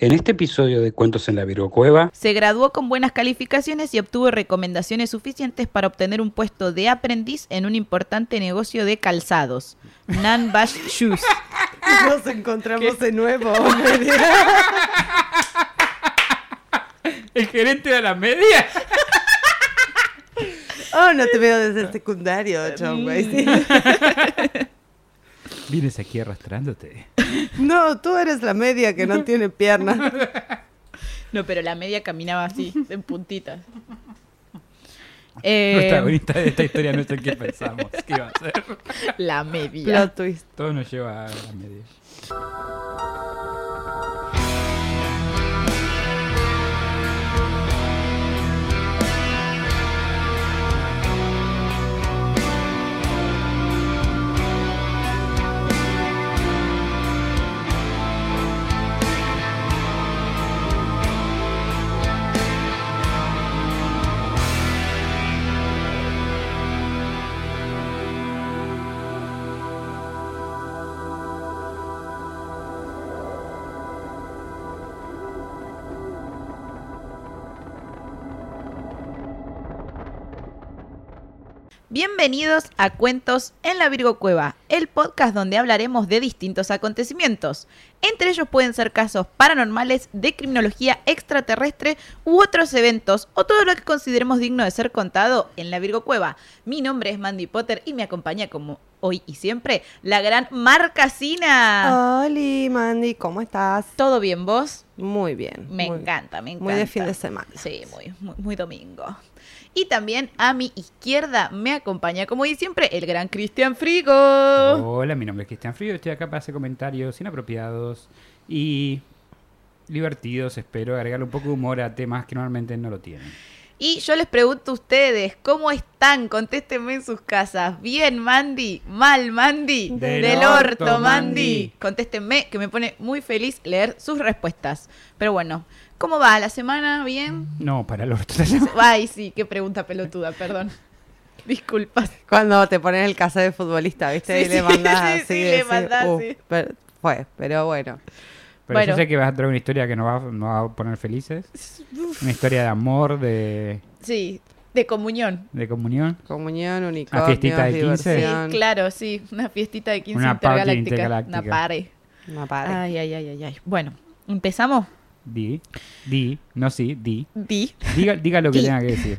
En este episodio de Cuentos en la Virgo Cueva, Se graduó con buenas calificaciones y obtuvo recomendaciones suficientes para obtener un puesto de aprendiz en un importante negocio de calzados, Nan Bash Shoes. Nos encontramos de nuevo. El gerente de la media. oh, no te veo desde el secundario, John Wayne. Vienes aquí arrastrándote. No, tú eres la media que no tiene piernas. No, pero la media caminaba así, en puntitas. El Eh, protagonista de esta historia no es el que pensamos que iba a ser. la media. Plot twist. Todo nos lleva a la media. Bienvenidos a Cuentos en la Virgo Cueva, el podcast donde hablaremos de distintos acontecimientos. Entre ellos pueden ser casos paranormales, de criminología extraterrestre u otros eventos o todo lo que consideremos digno de ser contado en la Virgo Cueva. Mi nombre es Mandy Potter y me acompaña como hoy y siempre la gran Marcasina. Hola, Mandy, ¿cómo estás? ¿Todo bien vos? Muy bien. Me muy- encanta, me encanta. Muy de fin de semana. Sí, muy, muy, muy domingo. Y también a mi izquierda me acompaña, como siempre, el gran Cristian Frigo. Hola, mi nombre es Cristian Frío. Estoy acá para hacer comentarios inapropiados y divertidos. Espero agregarle un poco de humor a temas que normalmente no lo tienen. Y yo les pregunto a ustedes, ¿cómo están? Contéstenme en sus casas. ¿Bien, Mandy? ¿Mal, Mandy? Del orto, orto, Mandy. Mandy. Contéstenme, que me pone muy feliz leer sus respuestas. Pero bueno, ¿cómo va la semana? ¿Bien? No, para el orto. Ay, sí, qué pregunta pelotuda, perdón. Disculpas. Cuando te pones el caso de futbolista, ¿viste? Sí, y le sí, mandás sí, así. sí, de le mandás, "Uh, sí. pero- fue, pero bueno. Pero Bueno. yo sé que vas a traer una historia que nos va, nos va a poner felices. Una historia de amor, de, Sí, de comunión. de comunión. Comunión, unicornio, fiestita de 15. Sí, claro, sí. Una fiestita de 15 Una intergaláctica. intergaláctica. Una pare. Una pare. Ay, ay, ay, ay, ay. Bueno, ¿empezamos? Di, di, no sí, di. Di. Diga, diga lo que Di. tenga que decir.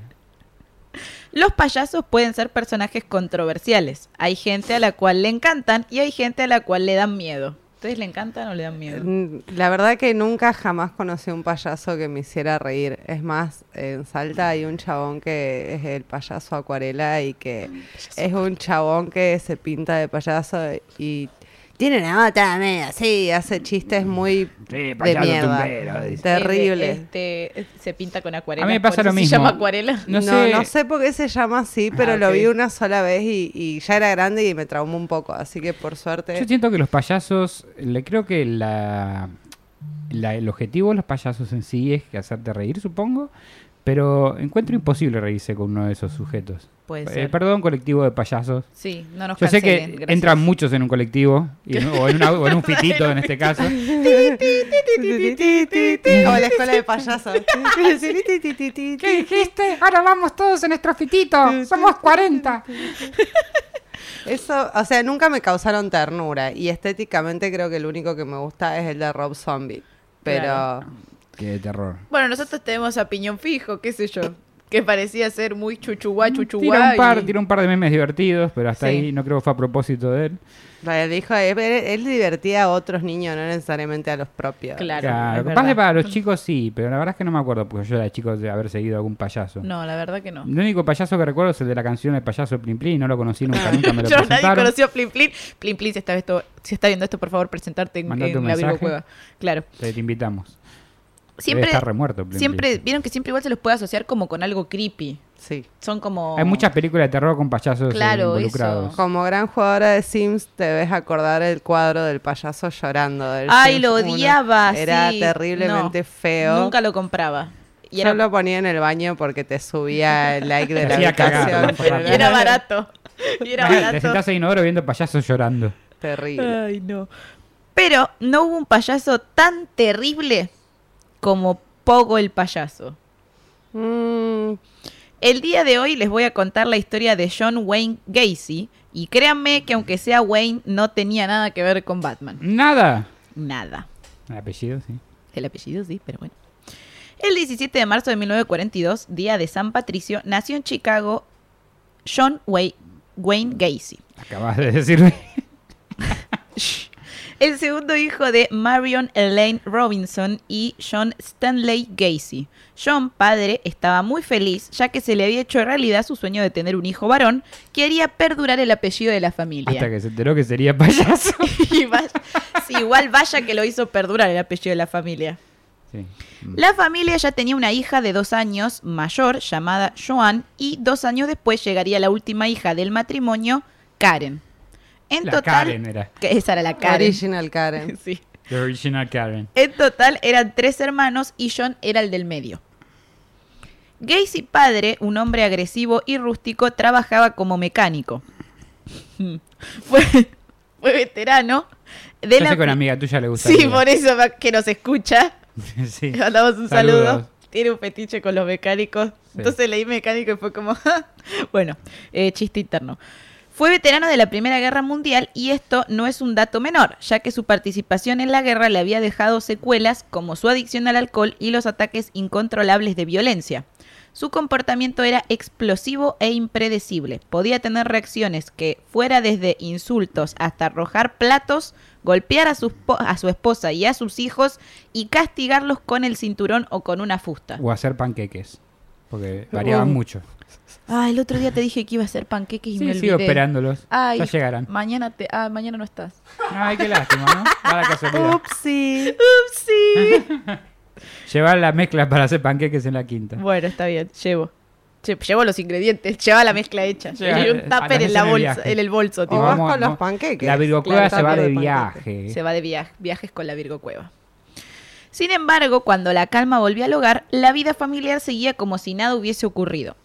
Los payasos pueden ser personajes controversiales. Hay gente a la cual le encantan y hay gente a la cual le dan miedo. ¿Ustedes le encantan o le dan miedo? Mm, La verdad que nunca jamás conocí un payaso que me hiciera reír. Es más, en Salta hay un chabón que es el payaso acuarela y que es un chabón que se pinta de payaso y tiene una mata medio así, hace chistes muy Sí, de mierda. tumbero, dice. Terrible. Este, se pinta con acuarela. A mí me pasa lo mismo. Se llama acuarela. No No, sé- no sé por qué se llama así, pero Ah, lo ok. vi una sola vez y, y ya era grande y me traumó un poco. Así que por suerte. Yo siento que los payasos, le creo que la, la- el objetivo de los payasos en sí es que hacerte reír, supongo, pero encuentro imposible reírse con uno de esos sujetos. Puede Eh, ser. perdón, colectivo de payasos. Sí, no nos Yo sé que gracias. entran muchos en un colectivo, y o, en una- o en un fitito en este caso. Como la escuela de payasos. ¿Qué dijiste? Ahora vamos todos en nuestro fitito. Somos 40. Eso, o sea, nunca me causaron ternura. Y estéticamente creo que el único que me gusta es el de Rob Zombie. Pero Claro. Qué terror. Bueno, nosotros tenemos a Piñón Fijo, qué sé yo. Que parecía ser muy chuchuá, chuchuá. Tira un par, y- tira un par de memes divertidos, pero hasta Sí. ahí no creo que fue a propósito de él. él dijo, él, él divertía a otros niños, no necesariamente a los propios. Claro. Claro, capaz verdad. para los chicos sí, pero la verdad es que no me acuerdo, porque yo era chico de haber seguido algún payaso. No, la verdad que no. El único payaso que recuerdo es el de la canción El payaso de Plin Plin, no lo conocí nunca, nunca me lo Yo nadie conoció a Plin Plin. Plin Plin, si está, esto, si está viendo esto, por favor, presentarte en, en la Virgo. Cueva. Claro. Te, te invitamos. Siempre, estar remuerto. Plin siempre, Plin. vieron que siempre igual se los puede asociar como con algo creepy. Sí. Son como... Hay muchas películas de terror con payasos Claro, involucrados. eso. Como gran jugadora de Sims, te ves acordar el cuadro del payaso llorando. del Ay, Sims lo 1. odiaba. Era sí. terriblemente No, feo. Nunca lo compraba. Y Yo era, lo ponía en el baño porque te subía el like de Te la cagar, habitación. y era barato. Y era Te barato. sentás en inodoro viendo payasos llorando. Terrible. Ay, no. Pero no hubo un payaso tan terrible como Pogo el payaso. Mm, El día de hoy les voy a contar la historia de John Wayne Gacy. Y créanme que aunque sea Wayne, no tenía nada que ver con Batman. Nada. Nada. El apellido, sí. El apellido sí, pero bueno. El 17 de marzo de 1942, día de San Patricio, nació en Chicago John Way- Wayne Gacy. Acabas de decirme. El segundo hijo de Marion Elaine Robinson y John Stanley Gacy. John, padre, estaba muy feliz ya que se le había hecho realidad su sueño de tener un hijo varón que haría perdurar el apellido de la familia. Hasta que se enteró que sería payaso. Y vaya- sí, igual vaya que lo hizo perdurar el apellido de la familia. Sí. Mm. La familia ya tenía una hija de dos años mayor llamada Joan y dos años después llegaría la última hija del matrimonio, Karen. En La total, Karen era. que esa era la Karen. Original Karen. Sí. The original Karen. En total eran tres hermanos y John era el del medio. Gacy padre, un hombre agresivo y rústico, trabajaba como mecánico. Fue, fue veterano de Yo la... sé que a una amiga tuya le gusta. Sí, por eso que nos escucha. sí. Le mandamos un Saludos. saludo. Tiene un fetiche con los mecánicos. Entonces leí mecánico y fue como. bueno, eh, chiste interno. Fue veterano de la Primera Guerra Mundial y esto no es un dato menor, ya que su participación en la guerra le había dejado secuelas como su adicción al alcohol y los ataques incontrolables de violencia. Su comportamiento era explosivo e impredecible. Podía tener reacciones que, fuera desde insultos hasta arrojar platos, golpear a su, espo- a su esposa y a sus hijos y castigarlos con el cinturón o con una fusta. O hacer panqueques. Porque variaban Uh. mucho. Ah, el otro día te dije que iba a hacer panqueques y me Sí, olvidé. sigo esperándolos. Ay, ya llegarán. Mañana te, ah, mañana no estás. Ay, qué lástima, ¿no? Mala casualidad. Upsi. Upsi. Llevar la mezcla para hacer panqueques en la quinta. bueno, está bien, llevo. Lle- Llevo los ingredientes, lleva la mezcla hecha. Lleva- y un tupper en la en el bolsa, viaje. en el bolso, O tipo. vas con los panqueques. La Virgo Claro, Cueva se va de panqueques. viaje. Se va de viaje, viajes con la Virgo Cueva. Sin embargo, cuando la calma volvió al hogar, la vida familiar seguía como si nada hubiese ocurrido.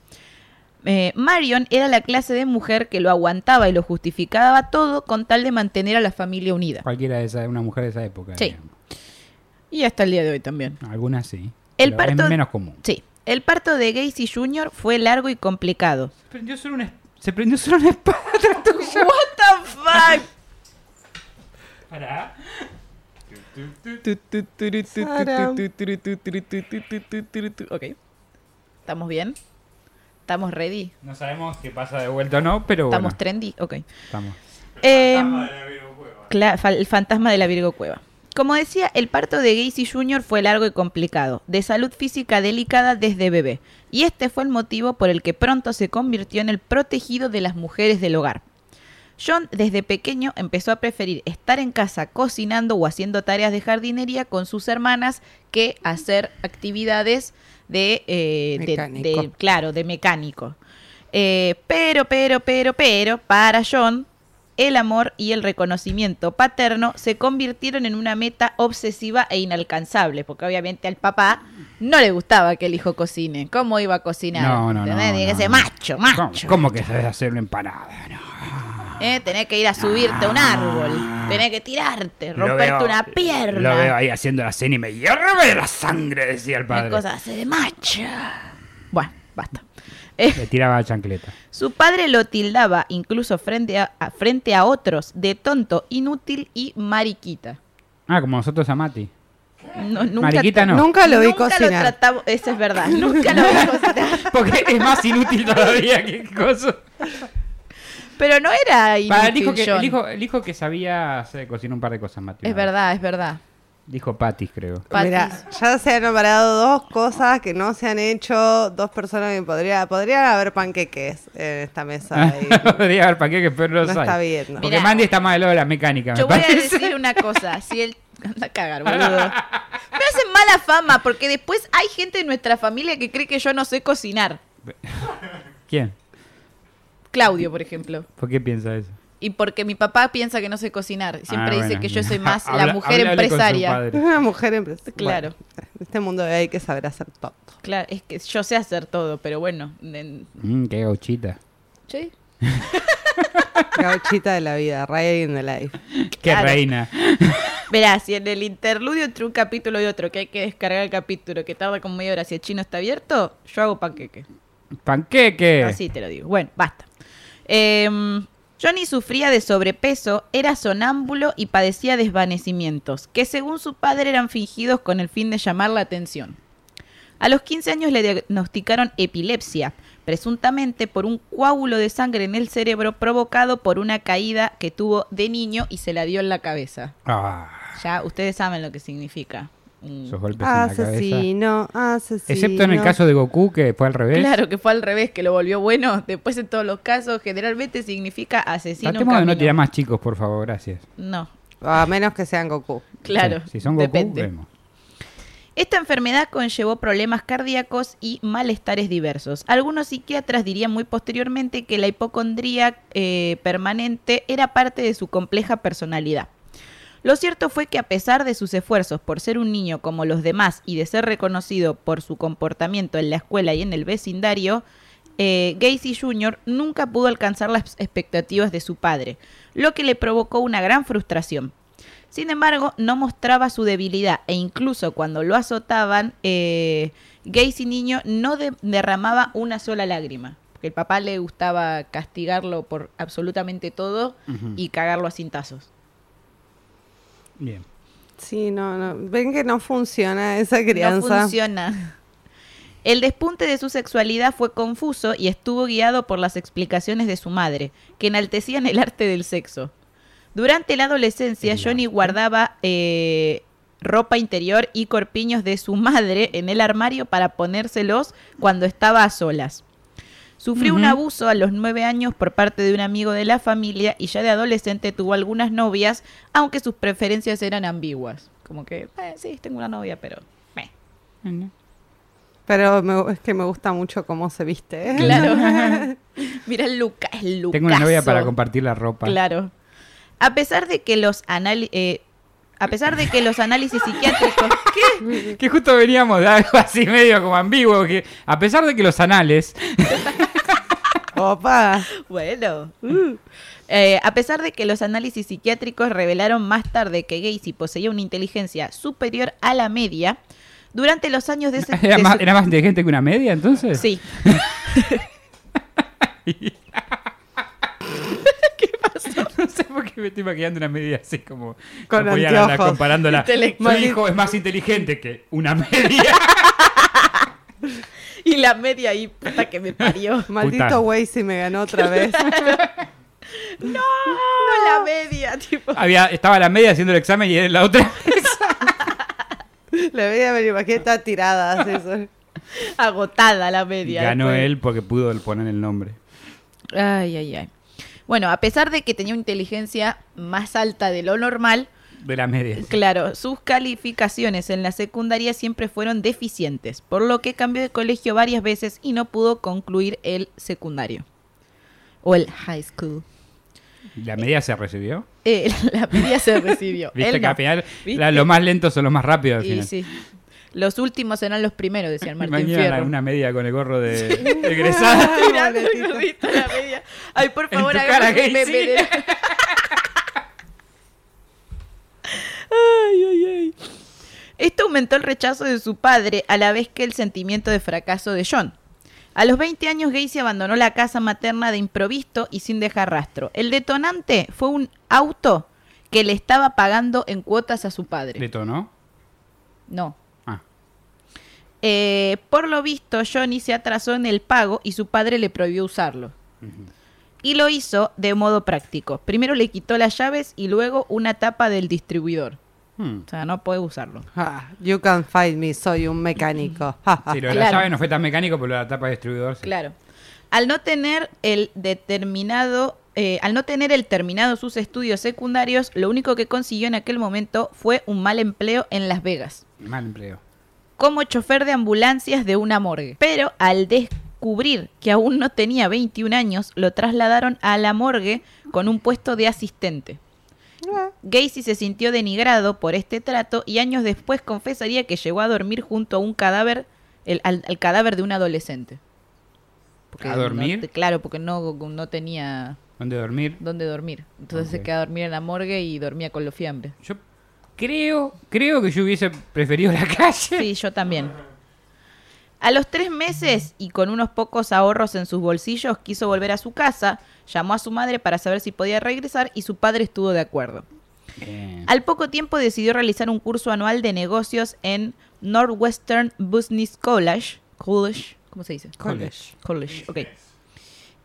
Eh, Marion era la clase de mujer que lo aguantaba y lo justificaba todo con tal de mantener a la familia unida. Cualquiera de esa, una mujer de esa época. Sí. digamos. Y hasta el día de hoy también. Algunas sí. El parto- es menos común. Sí, el parto de Gacy Jr. fue largo y complicado. Se prendió solo una, se prendió solo una espada. What the fuck? Pará. Ok. ¿Estamos bien? ¿Estamos ready? No sabemos qué pasa de vuelta o no, pero bueno. ¿Estamos trendy? Ok. Estamos. Fa- el fantasma de la Virgo Cueva. Como decía, el parto de Gacy Jr. fue largo y complicado, de salud física delicada desde bebé, y este fue el motivo por el que pronto se convirtió en el protegido de las mujeres del hogar. John desde pequeño empezó a preferir estar en casa cocinando o haciendo tareas de jardinería con sus hermanas que hacer actividades de, eh, de- Mecánico. de- claro, de mecánico. Eh, pero, pero, pero, pero, para John, el amor y el reconocimiento paterno se convirtieron en una meta obsesiva e inalcanzable, porque obviamente al papá no le gustaba que el hijo cocine. ¿Cómo iba a cocinar? No, no, no. Tiene que no, no. macho, ¿Cómo, macho. cómo que sabes hacer una empanada? No. ¿Eh? Tenés que ir a subirte a un árbol. Tenés que tirarte, Lo romperte veo- una pierna. Lo veo ahí haciendo la cena y me hierve la sangre, decía el Una padre. cosa así de macha. Bueno, basta. Eh, Le tiraba la chancleta. su padre lo tildaba, incluso frente a, a- frente a otros, de tonto, inútil y mariquita. Ah, como nosotros a Mati. No, nunca, Mariquita no. Nunca lo vi nunca cocinar. tratamos, eso es verdad, nunca lo vi cocinar. Porque es más inútil todavía que cosa. Pero no era inútil, Para, que, el, hijo, el hijo que sabía hacer- cocinar un par de cosas, Mati. Es verdad, es verdad. Dijo Patis, creo. Patis. Mira, ya se han nombrado dos cosas que no se han hecho, dos personas que podría, podrían haber panqueques en esta mesa. y Podría haber panqueques, pero no, no está viendo. Porque Mirá. Mandy está más del lado de la mecánica, me Yo voy a decir una cosa, si él anda a cagar, boludo. Me hacen mala fama porque después hay gente de nuestra familia que cree que yo no sé cocinar. ¿Quién? Claudio, por ejemplo. ¿Por qué piensa eso? Y porque mi papá piensa que no sé cocinar. Siempre Ah, dice bueno, que yo soy más Habla- la mujer empresaria. Una mujer empresaria. Claro. Bueno, en este mundo hay que saber hacer todo. Claro, es que yo sé hacer todo, pero bueno. en- Mm, qué gauchita. ¿Sí? Gauchita de la vida, Riding the Life. Qué Claro. reina. Verá, si en el interludio entre un capítulo y otro, que hay que descargar el capítulo, que tarda como media hora, si el chino está abierto, yo hago panqueque. Panqueque. Así te lo digo. Bueno, basta. Em, Johnny sufría de sobrepeso, era sonámbulo y padecía desvanecimientos, que según su padre eran fingidos con el fin de llamar la atención. A los 15 años le diagnosticaron epilepsia, presuntamente por un coágulo de sangre en el cerebro provocado por una caída que tuvo de niño y se la dio en la cabeza. Ah, Ya ustedes saben lo que significa. Un- esos golpes en la cabeza. Asesino, asesino. Excepto en el caso de Goku, que fue al revés. Claro que fue al revés, que lo volvió bueno. Después en todos los casos, generalmente significa asesino. Tratemos de no tirar más chicos, por favor, gracias. No, A menos que sean Goku. claro. Sí, si son Goku, depende. vemos. Esta enfermedad conllevó problemas cardíacos y malestares diversos. Algunos psiquiatras dirían muy posteriormente que la hipocondría eh, permanente era parte de su compleja personalidad. Lo cierto fue que a pesar de sus esfuerzos por ser un niño como los demás y de ser reconocido por su comportamiento en la escuela y en el vecindario, eh, Gacy Jr. nunca pudo alcanzar las expectativas de su padre, lo que le provocó una gran frustración. Sin embargo, no mostraba su debilidad e incluso cuando lo azotaban, eh, Gacy niño no de- derramaba una sola lágrima. Porque el papá le gustaba castigarlo por absolutamente todo y cagarlo a cintazos. Bien. Sí, no, no. Ven que no funciona esa No crianza. funciona. El despunte de su sexualidad fue confuso y estuvo guiado por las explicaciones de su madre, que enaltecían el arte del sexo. Durante la adolescencia, Johnny guardaba eh, ropa interior y corpiños de su madre en el armario para ponérselos cuando estaba a solas. Sufrió un abuso a los nueve años por parte de un amigo de la familia y ya de adolescente tuvo algunas novias, aunque sus preferencias eran ambiguas. Como que, eh, sí, tengo una novia, pero... meh. Pero me- es que me gusta mucho cómo se viste. ¿eh? Claro. Mira el Luca, el Lucaso. Tengo una novia para compartir la ropa. Claro. A pesar de que los anali- eh, a pesar de que los análisis psiquiátricos ¿Qué? Que justo veníamos de algo así medio como ambiguo, que a pesar de que los anales... Opa. Bueno. uh. Eh, a pesar de que los análisis psiquiátricos revelaron más tarde que Gacy poseía una inteligencia superior a la media, durante los años de, ese- ¿Era de más, su- ¿Era más inteligente que una media entonces? Sí. No sé por qué me estoy imaginando una media así como... Con andar comparándola. Su hijo es más inteligente que una media. Y la media ahí, puta que me parió. Maldito Puta. Waze me ganó otra vez. No, la media, tipo. Había, estaba la media haciendo el examen y la otra... La veía me lo imaginé está tirada. eso. Agotada la media. Ganó después. él porque pudo poner el nombre. Ay, ay, ay. Bueno, a pesar de que tenía una inteligencia más alta de lo normal, De la media. claro, sus calificaciones en la secundaria siempre fueron deficientes, por lo que cambió de colegio varias veces y no pudo concluir el secundario. O el high school. ¿La media se recibió? Eh, la media se recibió. Viste que al final los más lentos son los más rápidos al Y final. sí. Los últimos serán los primeros, decía el Martín Fierro. una media con el gorro de, de egresada. Tirando el Boletito. gordito a la media. Ay, por favor, cara, un meme de- Ay, ay, ay. Esto aumentó el rechazo de su padre a la vez que el sentimiento de fracaso de John. A los 20 años Gacy abandonó la casa materna de improviso y sin dejar rastro. El detonante fue un auto que le estaba pagando en cuotas a su padre. ¿Detonó? No. Ah. Eh, por lo visto, Johnny se atrasó en el pago y su padre le prohibió usarlo. Y lo hizo de modo práctico. Primero le quitó las llaves y luego una tapa del distribuidor. Hmm. O sea, no puede usarlo. Ah, you can find me, soy un mecánico. Sí, lo de la Claro. llave no fue tan mecánico, pero la tapa de distribuidor sí. Claro. Al no tener el determinado, eh, al no tener el terminado sus estudios secundarios, lo único que consiguió en aquel momento fue un mal empleo en Las Vegas. Mal empleo. como chofer de ambulancias de una morgue. Pero al descubrir que aún no tenía 21 años, lo trasladaron a la morgue con un puesto de asistente. Gacy se sintió denigrado por este trato y años después confesaría que llegó a dormir junto a un cadáver, el- al, al cadáver de un adolescente. Porque ¿A no- dormir? claro, porque no, no tenía ¿Dónde dormir? dónde dormir. Entonces se quedó a dormir en la morgue y dormía con los fiambres. Yo Creo, creo que yo hubiese preferido la calle. Sí, yo también. A los tres meses y con unos pocos ahorros en sus bolsillos, quiso volver a su casa, llamó a su madre para saber si podía regresar y su padre estuvo de acuerdo. Bien. Al poco tiempo decidió realizar un curso anual de negocios en Northwestern Business College. College ¿Cómo se dice? College. College, ok.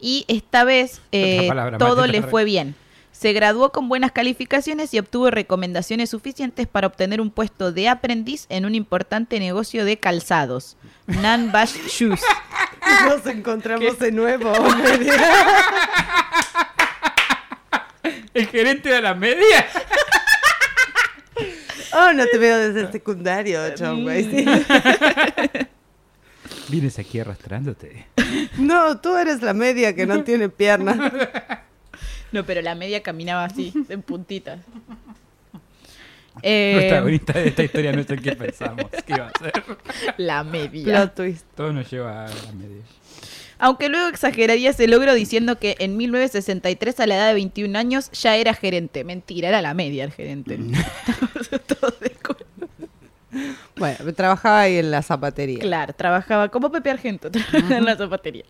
Y esta vez eh, palabra todo le fue bien. Se graduó con buenas calificaciones y obtuvo recomendaciones suficientes para obtener un puesto de aprendiz en un importante negocio de calzados, Nan Bash Shoes. Nos encontramos de nuevo. ¿El gerente de la media? oh, no te veo desde el secundario, John Wayne. Vienes aquí arrastrándote. No, tú eres la media que no tiene piernas. No, pero la media caminaba así, en puntitas. Eh, protagonista de esta historia no sé qué pensamos que iba a ser. la media. Plot twist. Todo nos lleva a la media. Aunque luego exageraría ese logro diciendo que en 1963 a la edad de 21 años ya era gerente. Mentira, era la media el gerente. Todos de acuerdo. Bueno, trabajaba ahí en la zapatería. claro, trabajaba como Pepe Argento trabajaba en la zapatería.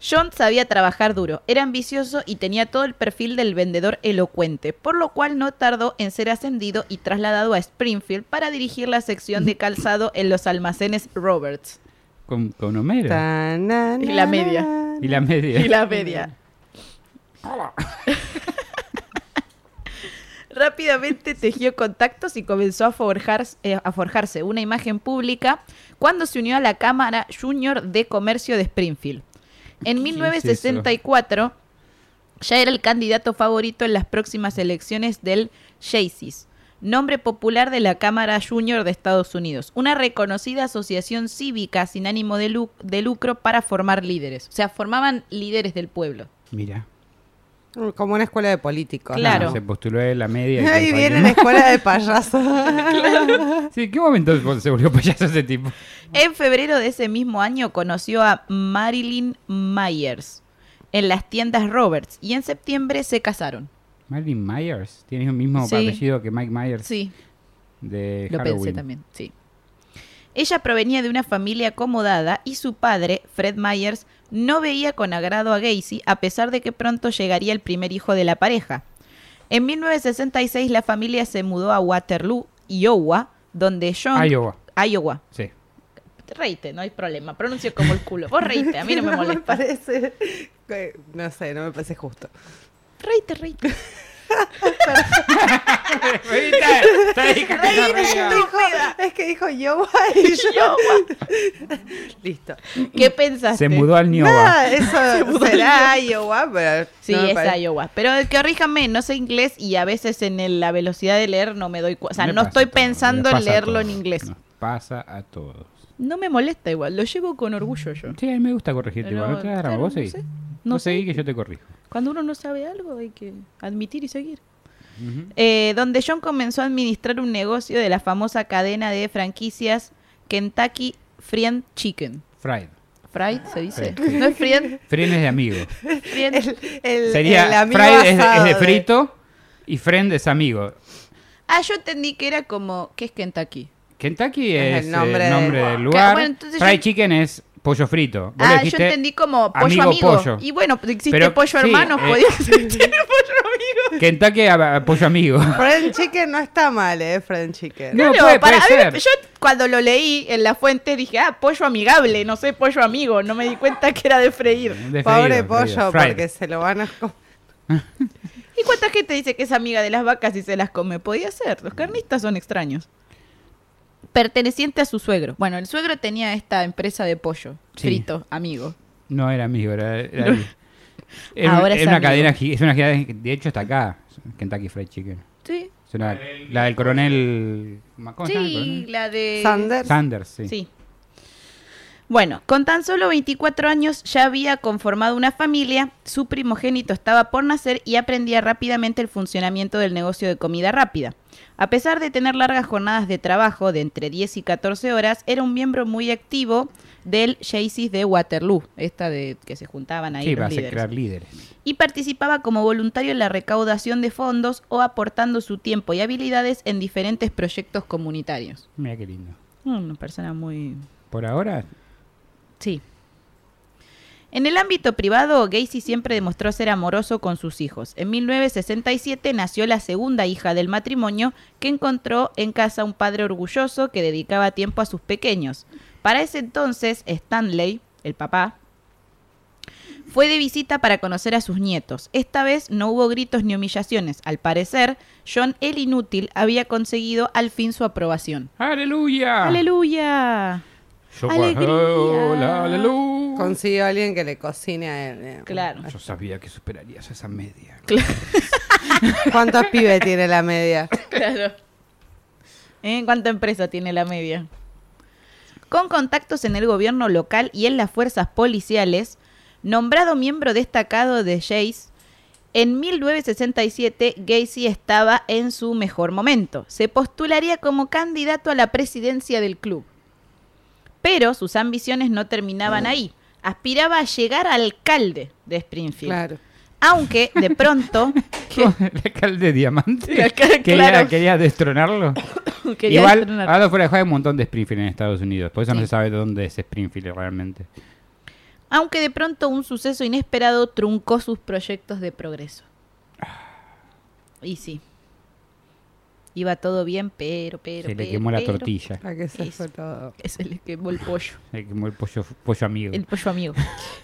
John sabía trabajar duro, era ambicioso y tenía todo el perfil del vendedor elocuente, por lo cual no tardó en ser ascendido y trasladado a Springfield para dirigir la sección de calzado en los almacenes Roberts. Con, con Homero. Ta, na, Y la media. Y la media. Y la media. Rápidamente tejió contactos y comenzó a, forjar- eh, a forjarse una imagen pública cuando se unió a la Cámara Junior de Comercio de Springfield. En ¿Qué es 1964 ya era el candidato favorito en las próximas elecciones del Jaycees, nombre popular de la Cámara Junior de Estados Unidos, una reconocida asociación cívica sin ánimo de, lu- de lucro para formar líderes. O sea, formaban líderes del pueblo. Mira. Como una escuela de políticos. ¿no? Claro. Se postuló de la media. y Ahí viene la escuela de payasos. Sí, ¿en qué momento se volvió payaso ese tipo? En febrero de ese mismo año conoció a Marilyn Myers en las tiendas Roberts y en septiembre se casaron. Marilyn Myers. Tiene el mismo Sí. apellido que Mike Myers Sí, de lo Halloween. pensé también, sí. Ella provenía de una familia acomodada y su padre, Fred Myers, no veía con agrado a Gacy a pesar de que pronto llegaría el primer hijo de la pareja. En 1966 la familia se mudó a Waterloo, Iowa, donde John... Iowa. Iowa. Sí. Reíte, no hay problema. Pronuncio como el culo. Vos reíte, a mí no me molesta. parece. que- No sé, no me parece justo. Reíte, reíte. Es que dijo Iowa y yo. Listo. ¿Qué pensaste? Se mudó al Niowa. Eso será Iowa, pero. Sí, no es Iowa. Pero corríjame, no sé inglés y a veces en el- la velocidad de leer no me doy cuenta. O sea, Me no estoy pensando en leerlo en inglés. Nos pasa a todos. No me molesta igual, lo llevo con orgullo yo. Sí, a mí me gusta corregirte Pero, igual. No te claro, Vos no sé. No seguí que yo te corrijo. Cuando uno no sabe algo hay que admitir y seguir. Eh, donde John comenzó a administrar un negocio de la famosa cadena de franquicias Kentucky Fried Chicken. Fried. ¿Fried se dice? ¿No es Fried? Friend es de amigo. Fried. El, el Sería amigo Fried es de, es asado de frito y friend es amigo. Ah, yo entendí que era como... ¿Qué es Kentucky? Kentucky Es es, el nombre nombre, de- del lugar. bueno, Fried yo- chicken es pollo frito. Ah, yo entendí como pollo amigo amigo. pollo. Y bueno, existe Pero, pollo hermano, eh, podía existir pollo amigo. Kentucky a, a pollo amigo. Fried chicken no está mal, ¿eh? Fried chicken. No, Claro, puede- para puede a yo cuando lo leí en la fuente dije, ah, pollo amigable, no sé, pollo amigo. No me di cuenta que era de freír. De Pobre pollo. Fried. porque se lo van a comer. ¿Y cuánta gente dice que es amiga de las vacas y se las come? Podía ser, los carnistas son extraños. Perteneciente a su suegro. Bueno, el suegro tenía esta empresa de pollo, Sí. frito, amigo. No era amigo, era. era- No. era- Ahora era es una amigo. cadena, es una cadena, de hecho está acá, Kentucky Fried Chicken. Sí, Es una- la del coronel. ¿Cómo el sí, coronel? la de... Sanders. Sanders, sí. Sí. Bueno, con tan solo 24 años ya había conformado una familia, su primogénito estaba por nacer y aprendía rápidamente el funcionamiento del negocio de comida rápida. A pesar de tener largas jornadas de trabajo de entre 10 y 14 horas, era un miembro muy activo del Jaycees de Waterloo, esta de que se juntaban ahí Sí, los vas a líderes. crear líderes. Y participaba como voluntario en la recaudación de fondos o aportando su tiempo y habilidades en diferentes proyectos comunitarios. Mira qué lindo. Una persona muy Por ahora, Sí. En el ámbito privado, Gacy siempre demostró ser amoroso con sus hijos. En 1967 nació la segunda hija del matrimonio, que encontró en casa un padre orgulloso que dedicaba tiempo a sus pequeños. Para ese entonces, Stanley, el papá, fue de visita para conocer a sus nietos. Esta vez no hubo gritos ni humillaciones. Al parecer, John el Inútil había conseguido al fin su aprobación. ¡Aleluya! ¡Aleluya! Yo, Alegría. Hola, aleluya. Consiguió a alguien que le cocine a él. eh. Claro. Yo sabía que superarías esa media. ¿Cuántos pibes tiene la media? Claro. ¿En cuánta empresa tiene la media? Con contactos en el gobierno local y en las fuerzas policiales, nombrado miembro destacado de Jace, en 1967 Gacy estaba en su mejor momento. Se postularía como candidato a la presidencia del club. Pero sus ambiciones no terminaban ahí. Aspiraba a llegar a alcalde de Springfield. Claro. Aunque de pronto ¿El alcalde de Diamante? El alcalde, ¿Quería, claro. quería destronarlo? quería Igual, destronar- ahora fuera de juego hay un montón de Springfield en Estados Unidos. Por eso no se sabe dónde es Springfield realmente. aunque de pronto un suceso inesperado truncó sus proyectos de progreso. Y sí. Iba todo bien, pero, pero, Se le pero, quemó la pero, tortilla. ¿A qué se Eso. fue todo? que Se le quemó el pollo. Se le quemó el pollo, pollo amigo. El pollo amigo.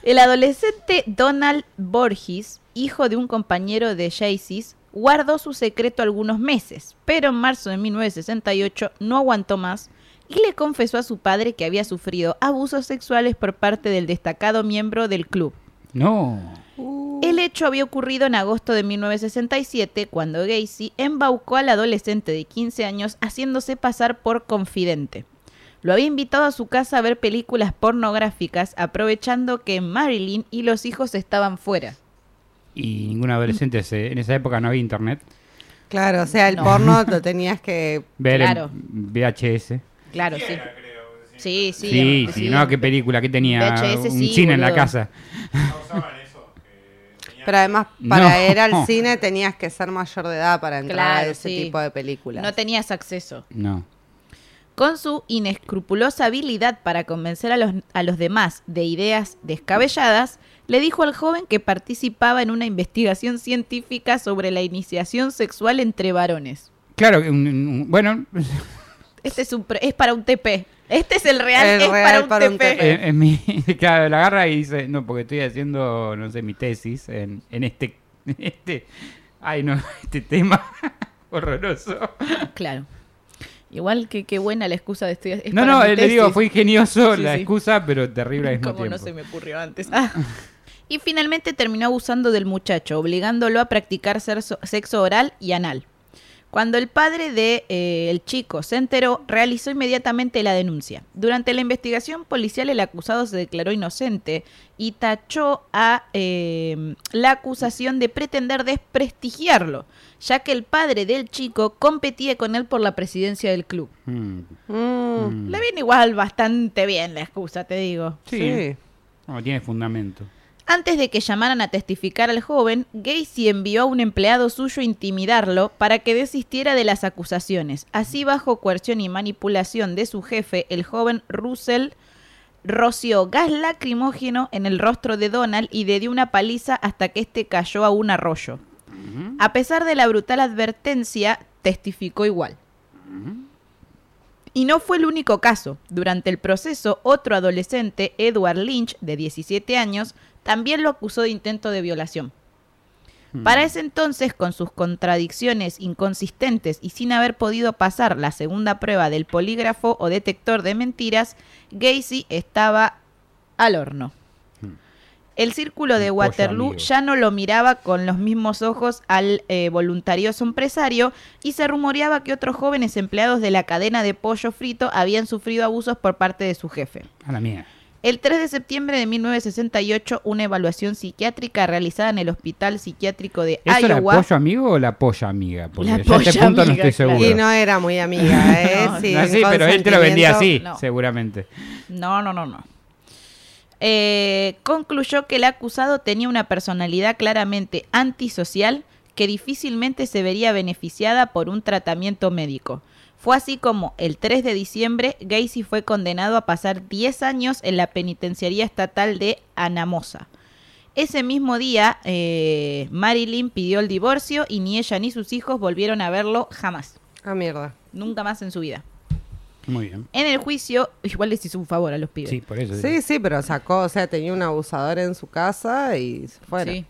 El adolescente Donald Borges, hijo de un compañero de Jaycees, guardó su secreto algunos meses, pero en marzo de 1968 no aguantó más y le confesó a su padre que había sufrido abusos sexuales por parte del destacado miembro del club. No. El hecho había ocurrido en agosto de 1967, cuando Gacy embaucó al adolescente de 15 años haciéndose pasar por confidente. Lo había invitado a su casa a ver películas pornográficas, aprovechando que Marilyn y los hijos estaban fuera. Y ningún adolescente se- en esa época no había internet. Claro, o sea, el No. porno lo tenías que... Ver en Claro. VHS. Claro, sí. Sí, sí. Sí, sí, no, qué película que tenía VHS, un sí, cine en la casa. Pero además, para No. ir al cine tenías que ser mayor de edad para entrar a ese sí. tipo de películas. No tenías acceso. No. Con su inescrupulosa habilidad para convencer a los, a los demás de ideas descabelladas, le dijo al joven que participaba en una investigación científica sobre la iniciación sexual entre varones. Claro, bueno, Este es, un, es para un TP. Este es el real, El es real para un para un TP. TP. en, en mi, claro, la agarra y dice, no, porque estoy haciendo, no sé, mi tesis en, en este, en este, ay no, este tema horroroso. Claro. Igual que qué buena la excusa de estudiar. es No, no, eh, le digo, fue ingenioso Sí, la sí. excusa, pero terrible al mismo ¿Cómo no se me ocurrió antes? Ah. Y finalmente terminó abusando del muchacho, obligándolo a practicar sexo oral y anal. Cuando el padre del de, eh, el chico se enteró, realizó inmediatamente la denuncia. Durante la investigación policial, el acusado se declaró inocente y tachó a eh, la acusación de pretender desprestigiarlo, ya que el padre del chico competía con él por la presidencia del club. Mm, Mm, mm. Le viene igual bastante bien la excusa, te digo. Sí, sí. no, tiene fundamento. Antes de que llamaran a testificar al joven, Gacy envió a un empleado suyo a intimidarlo para que desistiera de las acusaciones. Así, bajo coerción y manipulación de su jefe, el joven Russell roció gas lacrimógeno en el rostro de Donald y le dio una paliza hasta que éste cayó a un arroyo. A pesar de la brutal advertencia, testificó igual. Y no fue el único caso. Durante el proceso, otro adolescente, Edward Lynch, de 17 años, también lo acusó de intento de violación. Para ese entonces, con sus contradicciones inconsistentes y sin haber podido pasar la segunda prueba del polígrafo o detector de mentiras, Gacy estaba al horno. El círculo de Waterloo ya no lo miraba con los mismos ojos al eh, voluntarioso empresario y se rumoreaba que otros jóvenes empleados de la cadena de pollo frito habían sufrido abusos por parte de su jefe. A la mía. El 3 de septiembre de 1968, una evaluación psiquiátrica realizada en el Hospital Psiquiátrico de ¿Eso era Iowa. pollo amigo o la polla amiga? Porque La yo a este punto no amiga, estoy claro. seguro. Y no era muy amiga, ¿eh? No, Sí, No, pero él te lo vendía así, No. seguramente. No, no, no, no. Eh, concluyó que el acusado tenía una personalidad claramente antisocial que difícilmente se vería beneficiada por un tratamiento médico. Fue así como el 3 de diciembre Gacy fue condenado a pasar 10 años en la penitenciaría estatal de Anamosa. Ese mismo día, eh, Marilyn pidió el divorcio y ni ella ni sus hijos volvieron a verlo jamás. Ah, mierda. Nunca más en su vida. Muy bien. En el juicio, igual les hizo un favor a los pibes. Sí, por eso. Sí, sí, pero sacó, o sea, tenía un abusador en su casa y se fuera. Sí.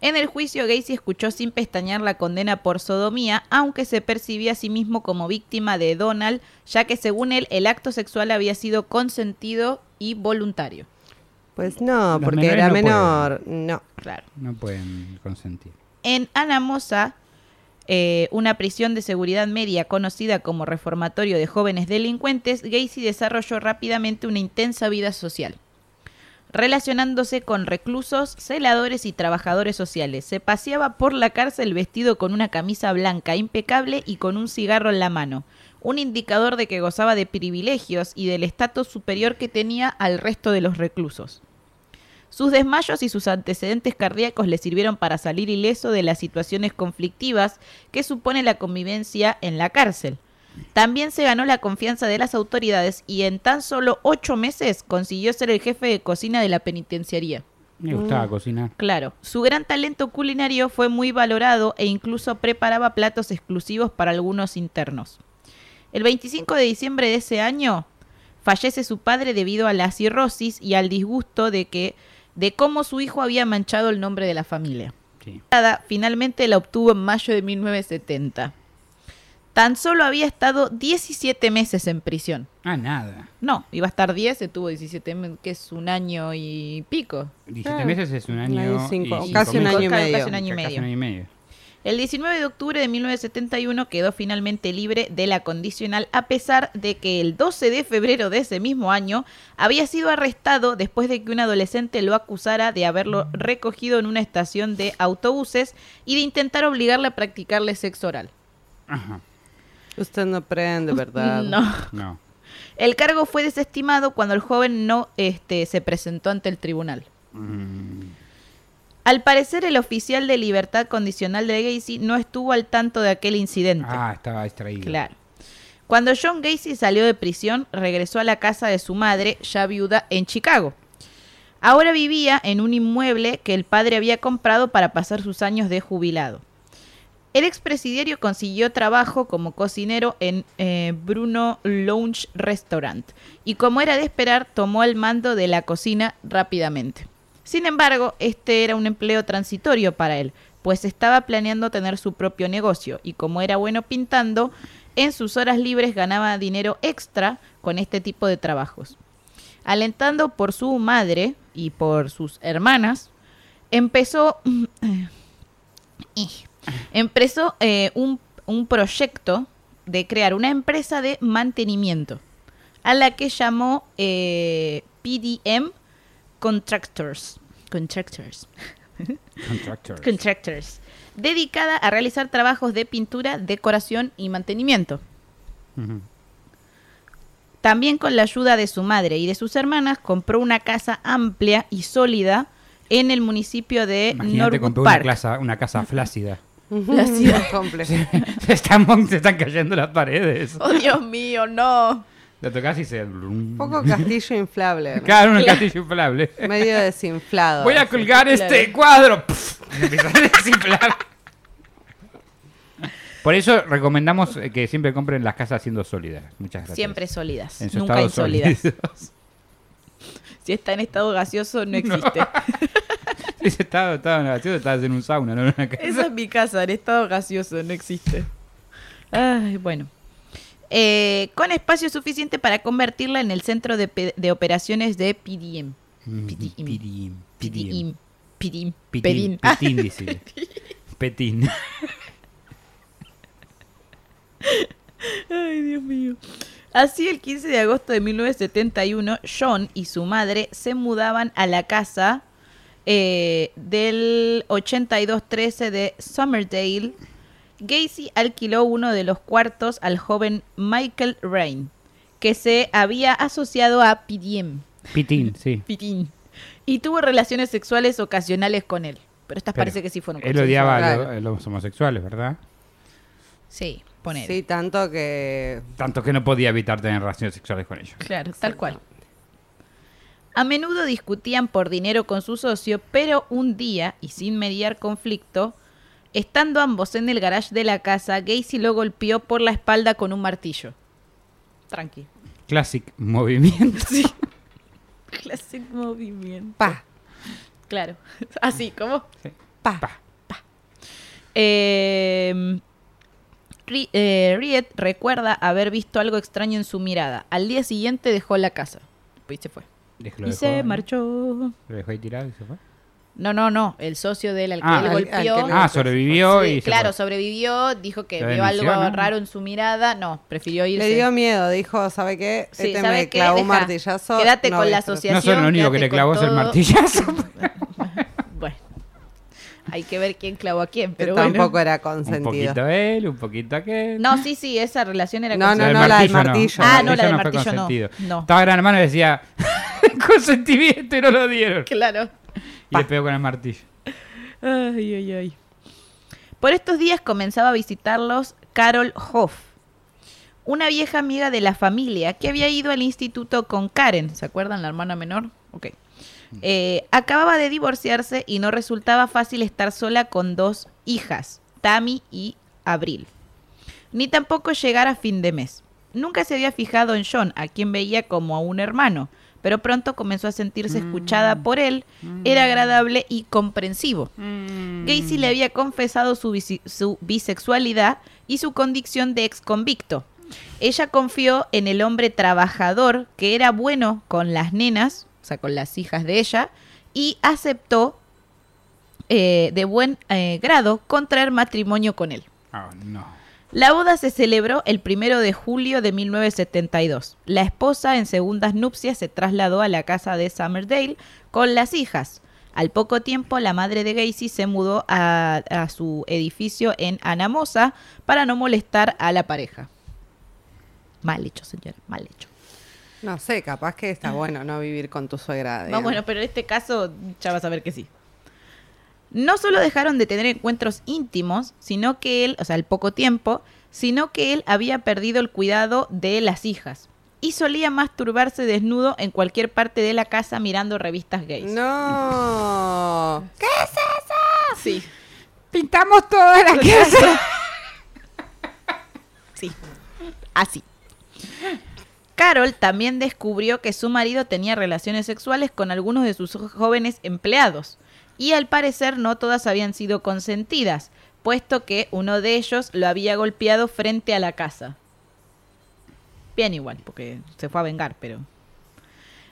En el juicio, Gacy escuchó sin pestañear la condena por sodomía, aunque se percibía a sí mismo como víctima de Donald, ya que según él el acto sexual había sido consentido y voluntario. Pues no, Los porque era no menor. No. Claro. No pueden consentir. En Anamosa, eh, una prisión de seguridad media conocida como reformatorio de jóvenes delincuentes, Gacy desarrolló rápidamente una intensa vida social. Relacionándose con reclusos, celadores y trabajadores sociales, se paseaba por la cárcel vestido con una camisa blanca impecable y con un cigarro en la mano, un indicador de que gozaba de privilegios y del estatus superior que tenía al resto de los reclusos. Sus desmayos y sus antecedentes cardíacos le sirvieron para salir ileso de las situaciones conflictivas que supone la convivencia en la cárcel. También se ganó la confianza de las autoridades y en tan solo ocho meses consiguió ser el jefe de cocina de la penitenciaría. Me gustaba cocinar. Claro, su gran talento culinario fue muy valorado e incluso preparaba platos exclusivos para algunos internos. El 25 de diciembre de ese año fallece su padre debido a la cirrosis y al disgusto de que de cómo su hijo había manchado el nombre de la familia. Sí. Finalmente la obtuvo en mayo de 1970. Tan solo había estado 17 meses en prisión. Ah, nada. No, iba a estar 10, se tuvo 17 meses, que es un año y pico. 17 Ah, meses es un año. y cinco- y casi un año y Casi medio. un año y Casi medio. un año y medio. El 19 de octubre de 1971 quedó finalmente libre de la condicional a pesar de que el 12 de febrero de ese mismo año había sido arrestado después de que un adolescente lo acusara de haberlo recogido en una estación de autobuses y de intentar obligarle a practicarle sexo oral. Ajá. Usted no prende, ¿verdad? No. No. El cargo fue desestimado cuando el joven no este, se presentó ante el tribunal. Mm, Al parecer, el oficial de libertad condicional de Gacy no estuvo al tanto de aquel incidente. Ah, estaba distraído. Claro. Cuando John Gacy salió de prisión, regresó a la casa de su madre, ya viuda, en Chicago. Ahora vivía en un inmueble que el padre había comprado para pasar sus años de jubilado. El expresidiario consiguió trabajo como cocinero en eh, Bruno Lounge Restaurant y como era de esperar tomó el mando de la cocina rápidamente. Sin embargo, este era un empleo transitorio para él, pues estaba planeando tener su propio negocio y como era bueno pintando, en sus horas libres ganaba dinero extra con este tipo de trabajos. Alentando por su madre y por sus hermanas, empezó, empezó eh, un, un proyecto de crear una empresa de mantenimiento, a la que llamó eh, PDM Contractors. Contractors. Contractor. Contractors. Dedicada a realizar trabajos de pintura, decoración y mantenimiento. También con la ayuda de su madre y de sus hermanas compró una casa amplia y sólida en el municipio de Imagínate, Norwood compré una Park. casa, una casa flácida. La ciudad. Complejo. se, están, se están cayendo las paredes. Oh, Dios mío, no. Lo tocas y se. Un poco castillo inflable. ¿no? Claro, un castillo inflable. Medio desinflado. Voy a así. colgar Claro. este cuadro. Empieza a desinflar. Por eso recomendamos eh, que siempre compren las casas siendo sólidas. Muchas gracias. Siempre sólidas, En su nunca estado insólidas. sólidos. Si está en estado gaseoso, no existe. Si se estaba, estaba gaseoso, estabas en un sauna, no en una casa. Esa es mi casa, en estado gaseoso, no existe. Ay, bueno. Eh, con espacio suficiente para convertirla en el centro de, de operaciones de PDM. Mm. PDM. PDM. Pitín. Pedín. Ah, Pitín, dice. Petín. Ay, Dios mío. Así, el 15 de agosto de 1971, John y su madre se mudaban a la casa eh, del 8213 de Summerdale. Gacy alquiló uno de los cuartos al joven Michael Rain, que se había asociado a PDM, Pitín, sí. Pitín, y tuvo relaciones sexuales ocasionales con él. Pero estas Pero parece que sí fueron Él odiaba a Claro. lo- a los homosexuales, ¿verdad? Sí, poner. Sí, tanto que... Tanto que no podía evitar tener relaciones sexuales con ellos. Claro, tal cual. A menudo discutían por dinero con su socio, pero un día, y sin mediar conflicto, estando ambos en el garage de la casa, Gacy lo golpeó por la espalda con un martillo. Tranqui. Classic movimiento. Sí. Classic movimiento. Pa, Claro. Así, ¿cómo? Sí. pa. Pa. Eh, Ri- eh, Riet recuerda haber visto algo extraño en su mirada. Al día siguiente dejó la casa. Pues se fue. Y dejó se ahí. marchó. Lo dejó ahí tirado y se fue. No, no, no. El socio de él al que Ah, él al- al golpeó. que Ah, sobrevivió Sí, y se claro, fue. sobrevivió, dijo que vio algo ¿no? raro en su mirada. No, prefirió irse. Le dio miedo, dijo, ¿sabe qué? Sí, este ¿sabe me qué? clavó un Deja, martillazo. quédate no con la asociación. No son lo único que le clavó es el martillazo. Hay que ver quién clavó a quién, pero bueno. tampoco era un consentido. poquito él, un poquito aquel. No, sí, sí, esa relación era No, con- no, del no, la del no. martillo. Ah, no, la del martillo no. No. Estaba gran hermano y decía consentimiento y no lo dieron. Claro. Y le pegó con el martillo. Ay, ay, ay. Por estos días comenzaba a visitarlos Carol Hoff, una vieja amiga de la familia que había ido al instituto con Karen. ¿Se acuerdan la hermana menor? Ok. Eh, acababa de divorciarse y no resultaba fácil estar sola con dos hijas, Tammy y Abril. Ni tampoco llegar a fin de mes. Nunca se había fijado en John, a quien veía como a un hermano, pero pronto comenzó a sentirse escuchada por él. Era agradable y comprensivo. Gacy le había confesado su, su bisexualidad y su condición de ex convicto. Ella confió en el hombre trabajador que era bueno con las nenas, sea, con las hijas de ella, y aceptó eh, de buen eh, grado contraer matrimonio con él. Oh, no. La boda se celebró el primero de julio de 1972. La esposa en segundas nupcias se trasladó a la casa de Summerdale con las hijas. Al poco tiempo, la madre de Gacy se mudó a, a su edificio en Anamosa para no molestar a la pareja. Mal hecho, señora, mal hecho. No sé, capaz que está bueno no vivir con tu suegra. No, digamos. bueno, pero en este caso ya vas a ver que sí. No solo dejaron de tener encuentros íntimos, sino que él, o sea, al poco tiempo, sino que él había perdido el cuidado de las hijas. Y solía masturbarse desnudo en cualquier parte de la casa mirando revistas gays. No. ¿Qué? Sí, Pintamos toda la casa. sí. Así. Carol también descubrió que su marido tenía relaciones sexuales con algunos de sus jóvenes empleados. Y al parecer no todas habían sido consentidas, puesto que uno de ellos lo había golpeado frente a la casa. Bien igual, porque se fue a vengar, pero...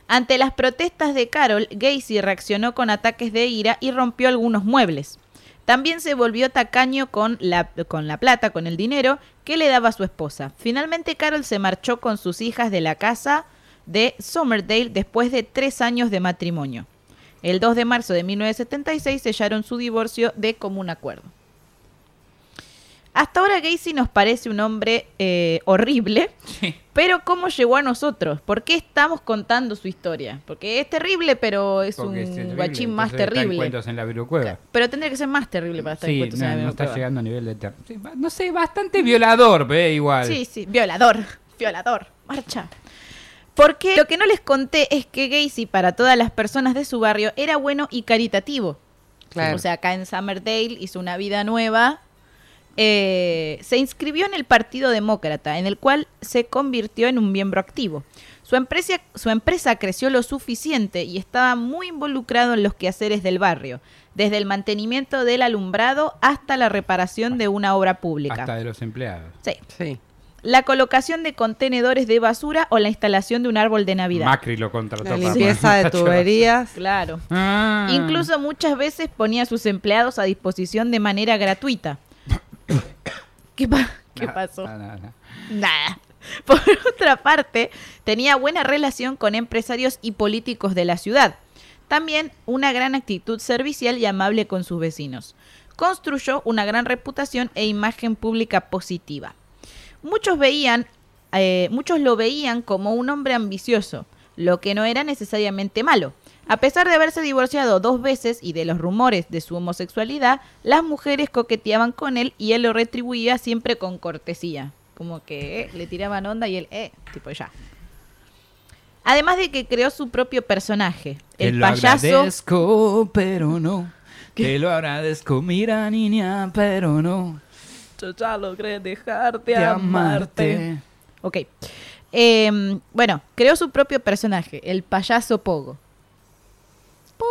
Ante las protestas de Carol, Gacy reaccionó con ataques de ira y rompió algunos muebles. También se volvió tacaño con la, con la plata, con el dinero que le daba su esposa. Finalmente Carol se marchó con sus hijas de la casa de Somerdale después de tres años de matrimonio. El 2 de marzo de 1976 sellaron su divorcio de común acuerdo. Hasta ahora Gacy nos parece un hombre eh, horrible, pero ¿cómo llegó a nosotros? ¿Por qué estamos contando su historia? Porque es terrible, pero es Porque es un terrible, guachín más en terrible. cuentos en la virucueva. Pero tendría que ser más terrible para estar en Sí, cuentos en no, la no está llegando a nivel de ter- sí, No sé, bastante violador, ve igual. Sí, sí, violador, violador, marcha. Porque lo que no les conté es que Gacy para todas las personas de su barrio era bueno y caritativo. Claro. O sea, acá en Summerdale hizo una vida nueva. Eh, se inscribió en el Partido Demócrata, en el cual se convirtió en un miembro activo. Su empresa, su empresa creció lo suficiente y estaba muy involucrado en los quehaceres del barrio, desde el mantenimiento del alumbrado hasta la reparación de una obra pública. Hasta de los empleados. Sí. Sí. La colocación de contenedores de basura o la instalación de un árbol de Navidad. Macri lo contrató La para limpieza de tuberías. Claro. Ah. Incluso muchas veces ponía a sus empleados a disposición de manera gratuita. ¿Qué, pa- qué pasó? ah. Nada. Por otra parte, tenía buena relación con empresarios y políticos de la ciudad. También una gran actitud servicial y amable con sus vecinos. Construyó una gran reputación e imagen pública positiva. Muchos veían, eh, muchos lo veían como un hombre ambicioso, lo que no era necesariamente malo. A pesar de haberse divorciado dos veces y de los rumores de su homosexualidad, las mujeres coqueteaban con él y él lo retribuía siempre con cortesía. Como que eh, le tiraban onda y él, eh, tipo ya. Además de que creó su propio personaje, Te el lo payaso. agradezco, pero no. Te lo agradezco, mira niña, pero no. Yo ya logré dejarte De amarte. amarte. Ok. Em, bueno, creó su propio personaje, el payaso Pogo.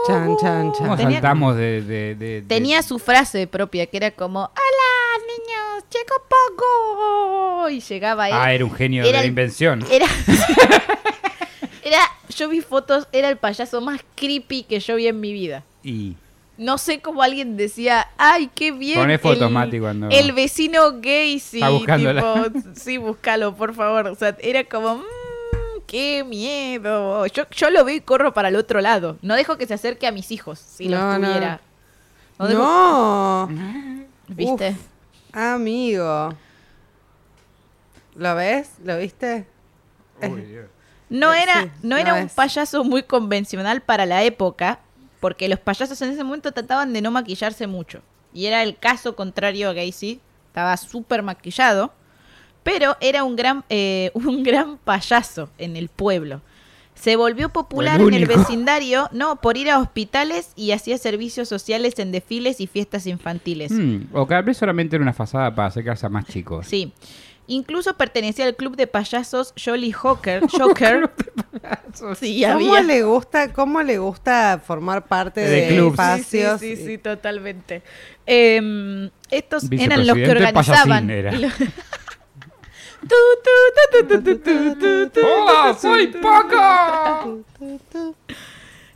Chan, chan, chan. ¿Cómo Tenía- saltamos de, de- de- de- Tenía su frase propia, que era como, ¡Hola, niños! ¡Llegó Pogo! Y llegaba él. Ah, era un genio Era de la el- invención. Era. era. Yo vi fotos, era el payaso más creepy que yo vi en mi vida. Y No sé cómo alguien decía, ¡ay, qué bien! Poné fotos, Mati, cuando- El vecino gay, sí. Está tipo, sí, búscalo, por favor. O sea, era como, mmm, ¡qué miedo! Yo, yo lo veo y corro para el otro lado. No dejo que se acerque a mis hijos, si No, los no. tuviera. No dejo- No, ¿Viste? Uf. amigo. ¿Lo ves? ¿Lo viste? Uy, Dios. No Eh, era, sí, no no era un es. payaso muy convencional para la época, porque los payasos en ese momento trataban de no maquillarse mucho. Y era el caso contrario a Gacy, estaba súper maquillado, pero era un gran, eh, un gran payaso en el pueblo. Se volvió popular El en el vecindario, no, por ir a hospitales y hacía servicios sociales en desfiles y fiestas infantiles. Mm, o tal vez solamente era una fasada para acercarse a más chicos. Sí. Incluso pertenecía al club de payasos Jolly Joker. Joker. sí, ¿Cómo había. le gusta, cómo le gusta formar parte De de, clubs. espacios? Sí, sí, sí, totalmente. Em, estos eran los que organizaban. payasín era. ¡Hola, soy Paco!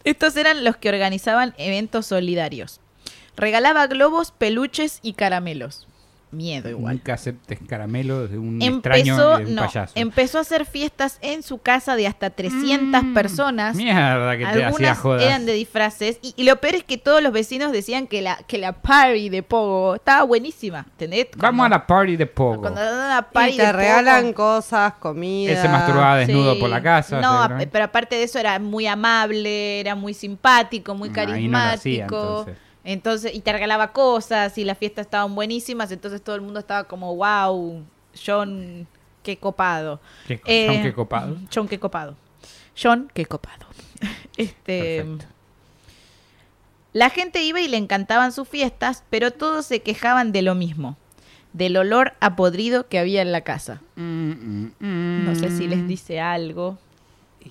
Estos eran los que organizaban eventos solidarios. Regalaba globos, peluches y caramelos. Miedo igual. Nunca aceptes caramelos de un extraño Empezó, y de un no, payaso. empezó a hacer fiestas en su casa de hasta 300 Mm, personas. Mierda, que te hacía jodas. eran de disfraces. Y, y lo peor es que todos los vecinos decían que la, que la party de Pogo estaba buenísima. ¿Entendés? Vamos Como- a la party de Pogo. Cuando dan una party Y te de regalan Pogo. cosas, comida. Él se masturbaba desnudo Sí. por la casa. No, pero aparte de eso era muy amable, era muy simpático, muy Ah, ahí no lo hacía, carismático. entonces. Entonces, y te regalaba cosas y las fiestas estaban buenísimas, entonces todo el mundo estaba como, wow, John, qué copado. Qué, Eh, qué copado. John, qué copado. John, qué copado. Este. Perfecto. La gente iba y le encantaban sus fiestas, pero todos se quejaban de lo mismo, del olor a podrido que había en la casa. Mm, No sé si les dice algo.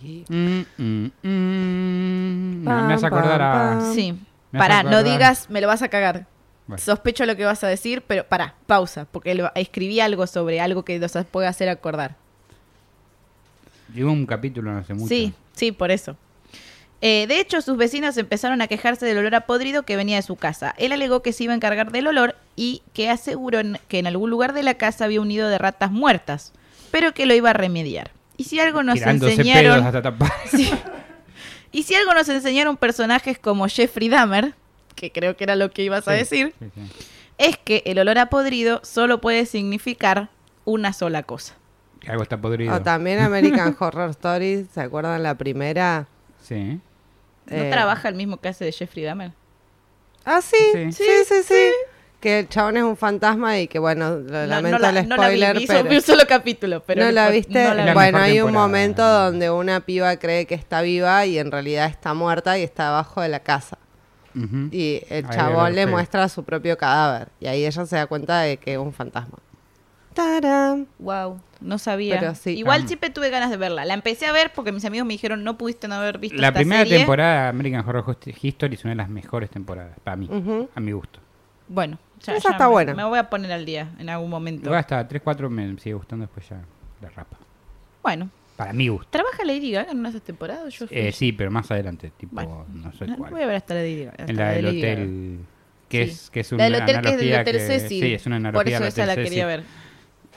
Me Pam, acordar a... Sí. Me Pará, no digas, me lo vas a cagar. Bueno. Sospecho lo que vas a decir, pero pará, pausa, porque lo- escribí algo sobre algo que nos puede hacer acordar. Llegó un capítulo no hace mucho. Sí, sí, por eso. Eh, de hecho, sus vecinos empezaron a quejarse del olor a podrido que venía de su casa. Él alegó que se iba a encargar del olor y que aseguró en- que en algún lugar de la casa había un nido de ratas muertas, pero que lo iba a remediar. Y si algo nos Tirándose enseñaron... pedos hasta tapar. Sí. Y si algo nos enseñaron personajes como Jeffrey Dahmer, que creo que era lo que ibas a decir, sí, sí. es que el olor a podrido solo puede significar una sola cosa. Que algo está podrido. O también American Horror Stories, ¿se acuerdan la primera? Sí. ¿No Eh, trabaja el mismo que hace de Jeffrey Dahmer? Ah, sí, Sí. sí, sí, sí, Que el chabón es un fantasma y que, bueno, lo No- lamento no la- el no la vi, spoiler, pero... vi un solo capítulo, pero ¿No la po- viste? no la vi. La bueno, hay un momento donde una piba cree que está viva y en realidad está muerta y está abajo de la casa. Y el Ahí chabón le feo. muestra su propio cadáver. Y ahí ella se da cuenta de que es un fantasma. ¡Tarán! Wow, no sabía. Pero sí. Igual Ah. siempre tuve ganas de verla. La empecé a ver porque mis amigos me dijeron no pudiste no haber visto La esta primera serie". temporada de American Horror History es una de las mejores temporadas, para mí, a mi gusto. Bueno, ya, Esa ya está me, buena. Me voy a poner al día en algún momento. Hasta 3, 4 me sigue gustando, después ya la rapa. Bueno, Para mi gusto. ¿trabaja Lady Gaga en una de esas temporadas? Yo Eh, sí, pero más adelante, tipo, Bueno. no sé cuál. Voy a ver hasta la Lady Gaga. hasta En la del Gaga. hotel, que, Sí. es, que es La una del hotel que es del Hotel que- Cecil. Sí, es una Por analogía eso al esa la quería ver.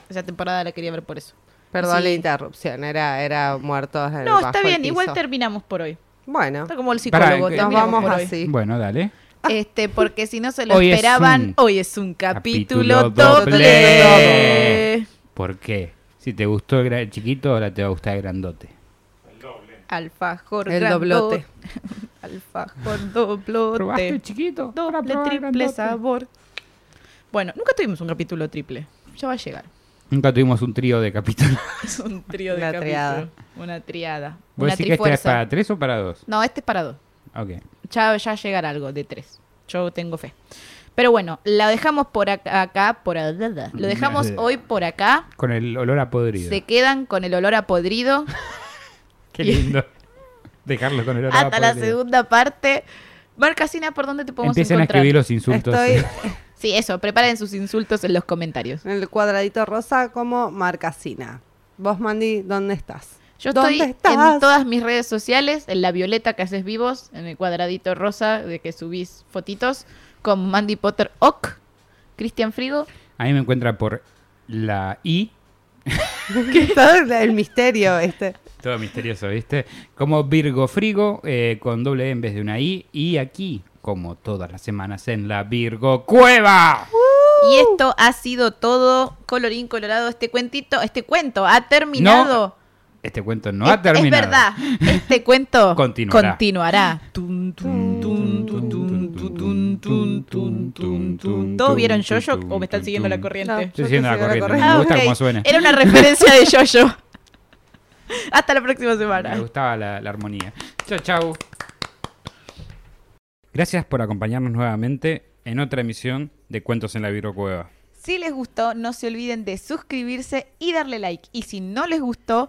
Esa temporada la quería ver por eso. Perdón Sí. la interrupción, era, era muertos en- No, bajo está el bien, igual piso. terminamos por hoy. Bueno, Está como el psicólogo, que- nos vamos por así. Bueno, dale. Este, porque si no se lo Hoy es esperaban, un hoy es un capítulo, capítulo doble. doble. ¿Por qué? Si te gustó el chiquito, ahora te va a gustar el grandote. Alfajor El grandote. doblote. Alfajor ¿Probaste doblote. el chiquito? Doble, el triple sabor. Bueno, nunca tuvimos un capítulo triple. Ya va a llegar. Nunca tuvimos un trío de capítulos. Es un trío de Una capítulo. triada. Una triada. ¿Vos Una decís que este es para tres o para dos? No, este es para dos. Ok. Ya, ya llegará algo de tres. Yo tengo fe. Pero bueno, la dejamos por acá, acá, por a- lo dejamos hoy por acá. Con el olor a podrido. Se quedan con el olor a podrido Qué lindo. Dejarlo con el olor a hasta la podrido. segunda parte. Marcasina, ¿por dónde te podemos Empiecen a encontrar? escribir los insultos. estoy Sí, eso, preparen sus insultos en los comentarios. en el cuadradito rosa como marcasina. Vos, Mandy, ¿dónde estás? Yo ¿Dónde estoy estás? en todas mis redes sociales, en la violeta que haces vivos, en el cuadradito rosa de que subís fotitos, con Mandy Potter Ock, Cristian Frigo. A mí me encuentra por la I. Todo el misterio este. Todo misterioso, ¿viste? Como Virgo Frigo, eh, con doble E en vez de una I. Y aquí, como todas las semanas, en la Virgo Cueva. Y esto ha sido todo, colorín colorado, este cuentito, este cuento ha terminado. Este cuento no ha terminado. Es verdad, este cuento continuará. continuará. ¿Todos vieron Jojo o me están siguiendo la corriente? No, Estoy siguiendo la corriente. me gusta cómo suena. Era una referencia de Jojo. Hasta la próxima semana. Me gustaba la, armonía. Chao, chao. Gracias por acompañarnos nuevamente en otra emisión de Cuentos en la Virocueva. Si les gustó, no se olviden de suscribirse y darle like. Y si no les gustó,